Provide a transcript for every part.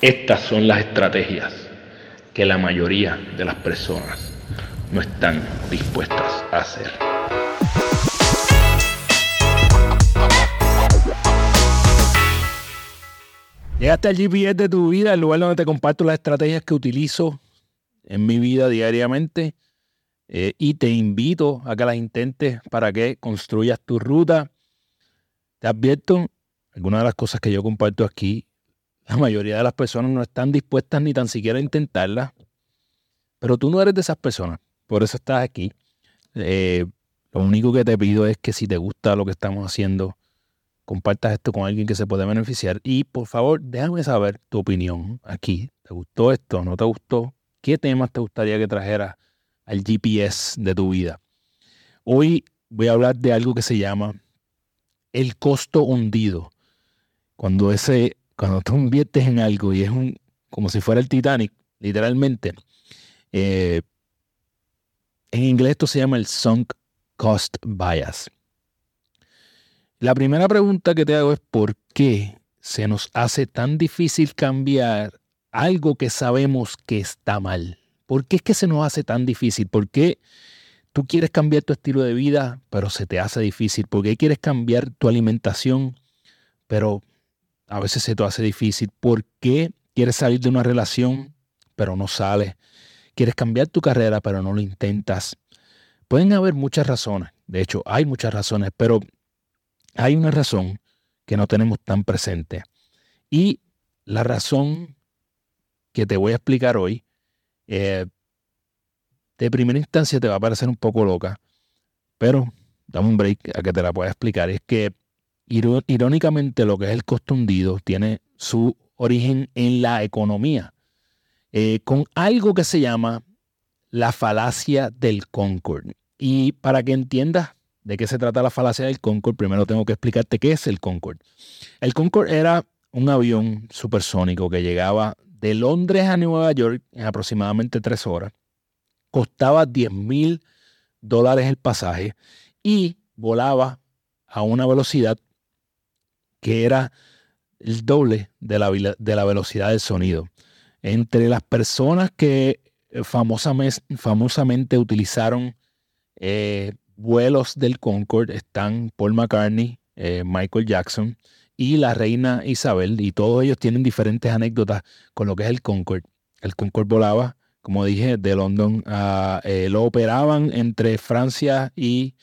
Estas son las estrategias que la mayoría de las personas no están dispuestas a hacer. Llegaste al GPS de tu vida, el lugar donde te comparto las estrategias que utilizo en mi vida diariamente eh, y te invito a que las intentes para que construyas tu ruta. Te advierto, algunas de las cosas que yo comparto aquí, la mayoría de las personas no están dispuestas ni tan siquiera a intentarlas, pero tú no eres de esas personas, por eso estás aquí. Eh, lo único que te pido es que si te gusta lo que estamos haciendo, compartas esto con alguien que se puede beneficiar y por favor déjame saber tu opinión aquí. ¿Te gustó esto? ¿No te gustó? ¿Qué temas te gustaría que trajera al GPS de tu vida? Hoy voy a hablar de algo que se llama el costo hundido. Cuando ese, cuando tú inviertes en algo y es un, como si fuera el Titanic, literalmente, eh, en inglés esto se llama el sunk cost bias. La primera pregunta que te hago es ¿por qué se nos hace tan difícil cambiar algo que sabemos que está mal? ¿Por qué es que se nos hace tan difícil? ¿Por qué tú quieres cambiar tu estilo de vida, pero se te hace difícil? ¿Por qué quieres cambiar tu alimentación, pero a veces se te hace difícil? ¿Por qué quieres salir de una relación, pero no sales? ¿Quieres cambiar tu carrera, pero no lo intentas? Pueden haber muchas razones. De hecho, hay muchas razones, pero hay una razón que no tenemos tan presente. Y la razón que te voy a explicar hoy, eh, de primera instancia te va a parecer un poco loca, pero dame un break a que te la pueda explicar. Es que irónicamente lo que es el costo hundido tiene su origen en la economía, eh, con algo que se llama la falacia del Concord. Y para que entiendas de qué se trata la falacia del Concorde, primero tengo que explicarte qué es el Concorde. El Concorde era un avión supersónico que llegaba de Londres a Nueva York en aproximadamente tres horas. Costaba 10 mil dólares el pasaje y volaba a una velocidad que era el doble de la, de la velocidad del sonido. Entre las personas que famosamente, famosamente utilizaron eh, vuelos del Concorde están Paul McCartney, eh, Michael Jackson y la reina Isabel, y todos ellos tienen diferentes anécdotas con lo que es el Concorde. El Concorde volaba, como dije, de London a, eh, lo operaban entre Francia y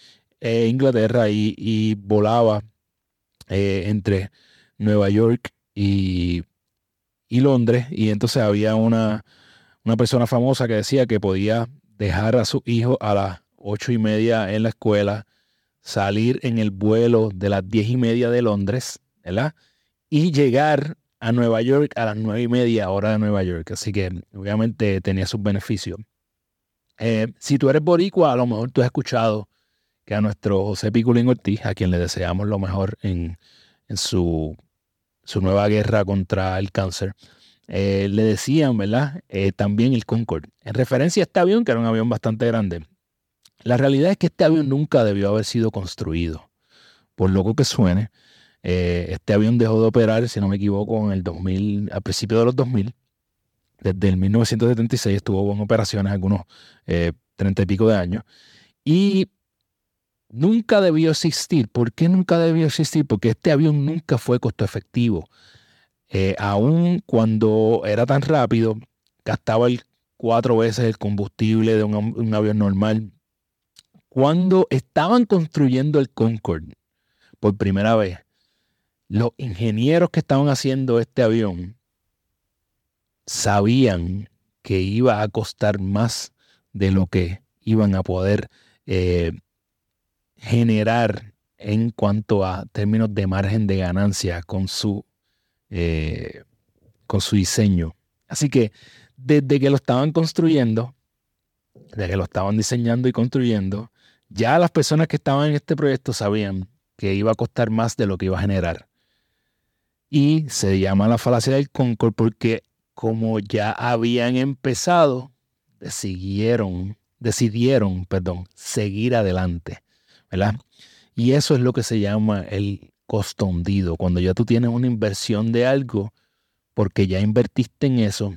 eh, Inglaterra y, volaba entre Nueva York y, y, Londres. Y entonces había una, una persona famosa que decía que podía dejar a su hijo a la ocho y media en la escuela, salir en el vuelo de las diez y media de Londres, ¿verdad? Y llegar a Nueva York a las nueve y media hora de Nueva York. Así que obviamente tenía sus beneficios. Eh, si tú eres boricua, a lo mejor tú has escuchado que a nuestro José Piculín Ortiz, a quien le deseamos lo mejor en, su, su, nueva guerra contra el cáncer, eh, le decían, ¿verdad? Eh, también el Concorde. En referencia a este avión, que era un avión bastante grande. La realidad es que este avión nunca debió haber sido construido. Por loco que suene, eh, este avión dejó de operar, si no me equivoco, en el 2000, al principio de los 2000. Desde el 1976 estuvo en operaciones algunos treinta y pico de años. Y nunca debió existir. ¿Por qué nunca debió existir? Porque este avión nunca fue costo efectivo. Eh, aún cuando era tan rápido, gastaba el cuatro veces el combustible de un avión normal cuando estaban construyendo el Concorde por primera vez, los ingenieros que estaban haciendo este avión sabían que iba a costar más de lo que iban a poder eh, generar en cuanto a términos de margen de ganancia con su, eh, con su diseño. Así que desde que lo estaban construyendo, desde que lo estaban diseñando y construyendo, ya las personas que estaban en este proyecto sabían que iba a costar más de lo que iba a generar. Y se llama la falacia del Concord porque como ya habían empezado, decidieron, decidieron, perdón, seguir adelante, ¿verdad? Y eso es lo que se llama el costo hundido. Cuando ya tú tienes una inversión de algo, porque ya invertiste en eso,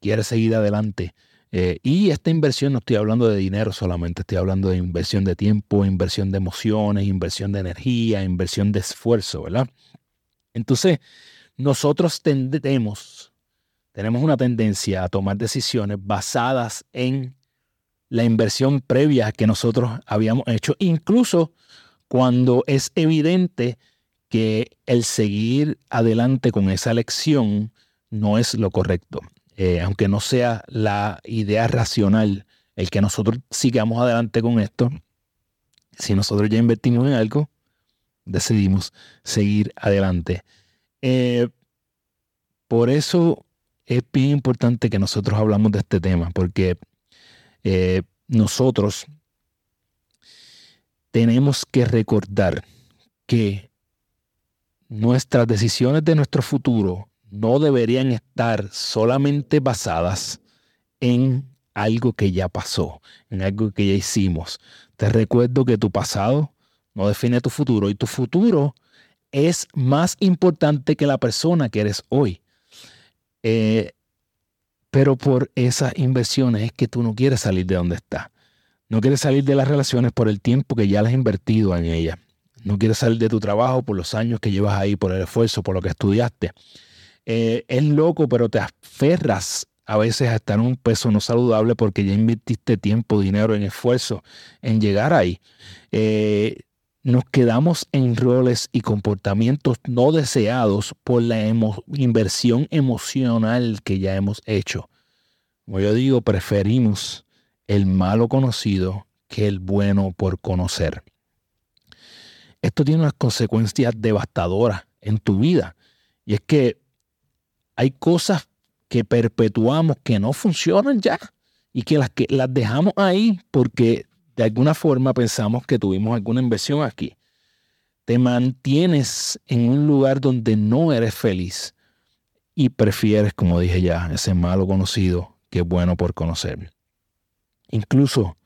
quieres seguir adelante. Eh, y esta inversión no estoy hablando de dinero solamente, estoy hablando de inversión de tiempo, inversión de emociones, inversión de energía, inversión de esfuerzo, ¿verdad? Entonces, nosotros tendemos, tenemos una tendencia a tomar decisiones basadas en la inversión previa que nosotros habíamos hecho, incluso cuando es evidente que el seguir adelante con esa elección no es lo correcto. Eh, aunque no sea la idea racional el que nosotros sigamos adelante con esto, si nosotros ya invertimos en algo, decidimos seguir adelante. Eh, por eso es bien importante que nosotros hablamos de este tema, porque eh, nosotros tenemos que recordar que nuestras decisiones de nuestro futuro no deberían estar solamente basadas en algo que ya pasó, en algo que ya hicimos. Te recuerdo que tu pasado no define tu futuro y tu futuro es más importante que la persona que eres hoy. Eh, pero por esas inversiones es que tú no quieres salir de donde estás. No quieres salir de las relaciones por el tiempo que ya has invertido en ellas. No quieres salir de tu trabajo por los años que llevas ahí, por el esfuerzo, por lo que estudiaste. Eh, es loco, pero te aferras a veces a estar en un peso no saludable porque ya invertiste tiempo, dinero, en esfuerzo en llegar ahí. Eh, nos quedamos en roles y comportamientos no deseados por la inversión emocional que ya hemos hecho. Como yo digo, preferimos el malo conocido que el bueno por conocer. Esto tiene unas consecuencias devastadoras en tu vida. Y es que hay cosas que perpetuamos que no funcionan ya y que las, que las dejamos ahí porque de alguna forma pensamos que tuvimos alguna inversión aquí. Te mantienes en un lugar donde no eres feliz y prefieres, como dije ya, ese malo conocido que bueno por conocer. Incluso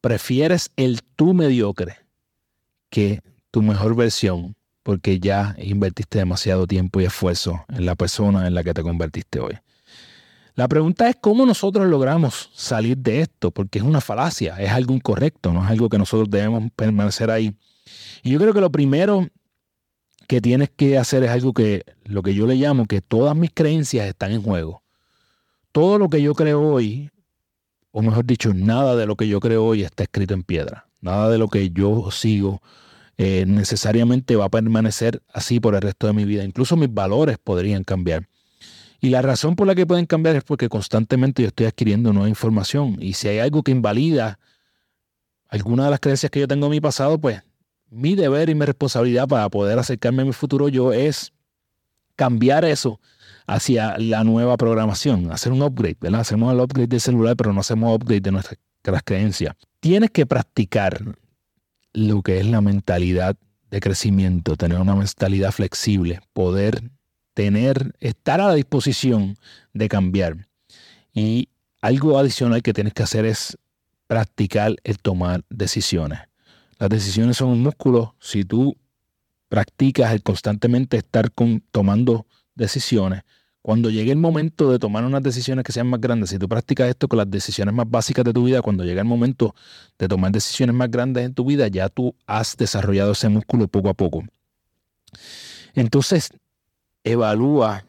prefieres el tú mediocre que tu mejor versión porque ya invertiste demasiado tiempo y esfuerzo en la persona en la que te convertiste hoy. La pregunta es cómo nosotros logramos salir de esto, porque es una falacia, es algo incorrecto, no es algo que nosotros debemos permanecer ahí. Y yo creo que lo primero que tienes que hacer es algo que lo que yo le llamo que todas mis creencias están en juego. Todo lo que yo creo hoy, o mejor dicho, nada de lo que yo creo hoy está escrito en piedra. Nada de lo que yo sigo eh, necesariamente va a permanecer así por el resto de mi vida. Incluso mis valores podrían cambiar. Y la razón por la que pueden cambiar es porque constantemente yo estoy adquiriendo nueva información. Y si hay algo que invalida alguna de las creencias que yo tengo en mi pasado, pues mi deber y mi responsabilidad para poder acercarme a mi futuro yo es cambiar eso hacia la nueva programación, hacer un upgrade, ¿verdad? Hacemos el upgrade del celular, pero no hacemos upgrade de nuestras creencias. Tienes que practicar lo que es la mentalidad de crecimiento, tener una mentalidad flexible, poder tener, estar a la disposición de cambiar. Y algo adicional que tienes que hacer es practicar el tomar decisiones. Las decisiones son un músculo. Si tú practicas el constantemente estar con, tomando decisiones, cuando llegue el momento de tomar unas decisiones que sean más grandes, si tú practicas esto con las decisiones más básicas de tu vida, cuando llega el momento de tomar decisiones más grandes en tu vida, ya tú has desarrollado ese músculo poco a poco. Entonces, evalúa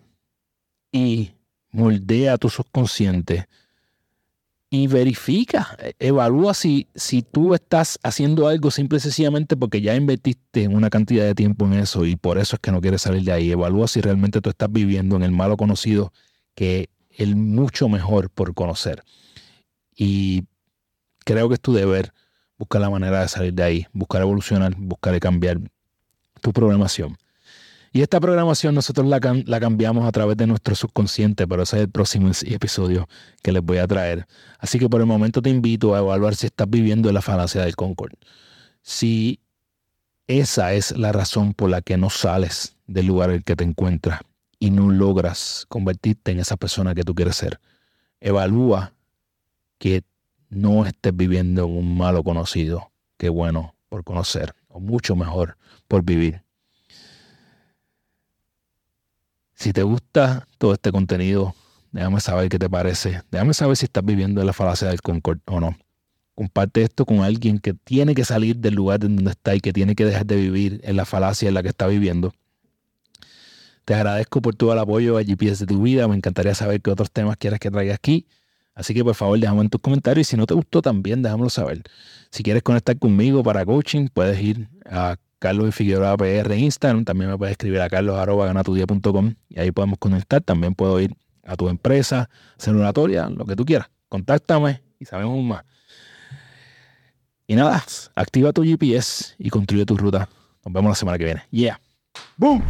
y moldea tu subconsciente y verifica, evalúa si, si tú estás haciendo algo simple y sencillamente porque ya invertiste una cantidad de tiempo en eso y por eso es que no quieres salir de ahí. Evalúa si realmente tú estás viviendo en el malo conocido que el mucho mejor por conocer. Y creo que es tu deber buscar la manera de salir de ahí, buscar evolucionar, buscar cambiar tu programación. Y esta programación nosotros la, cambiamos a través de nuestro subconsciente, pero ese es el próximo episodio que les voy a traer. Así que por el momento te invito a evaluar si estás viviendo en la falacia del Concord. Si esa es la razón por la que no sales del lugar en el que te encuentras y no logras convertirte en esa persona que tú quieres ser, evalúa que no estés viviendo en un malo conocido que bueno por conocer, o mucho mejor por vivir. Si te gusta todo este contenido, déjame saber qué te parece. Déjame saber si estás viviendo en la falacia del Concord o no. Comparte esto con alguien que tiene que salir del lugar en donde está y que tiene que dejar de vivir en la falacia en la que está viviendo. Te agradezco por todo el apoyo a GPS de tu vida. Me encantaría saber qué otros temas quieres que traiga aquí. Así que por favor déjame en tus comentarios y si no te gustó también déjamelo saber. Si quieres conectar conmigo para coaching puedes ir a Carlos Figueroa PR en Instagram. También me puedes escribir a carlos.ganatudía.com y ahí podemos conectar. También puedo ir a tu empresa, hacer lo que tú quieras. Contáctame y sabemos más. Y nada, activa tu GPS y construye tu ruta. Nos vemos la semana que viene. Yeah. Boom.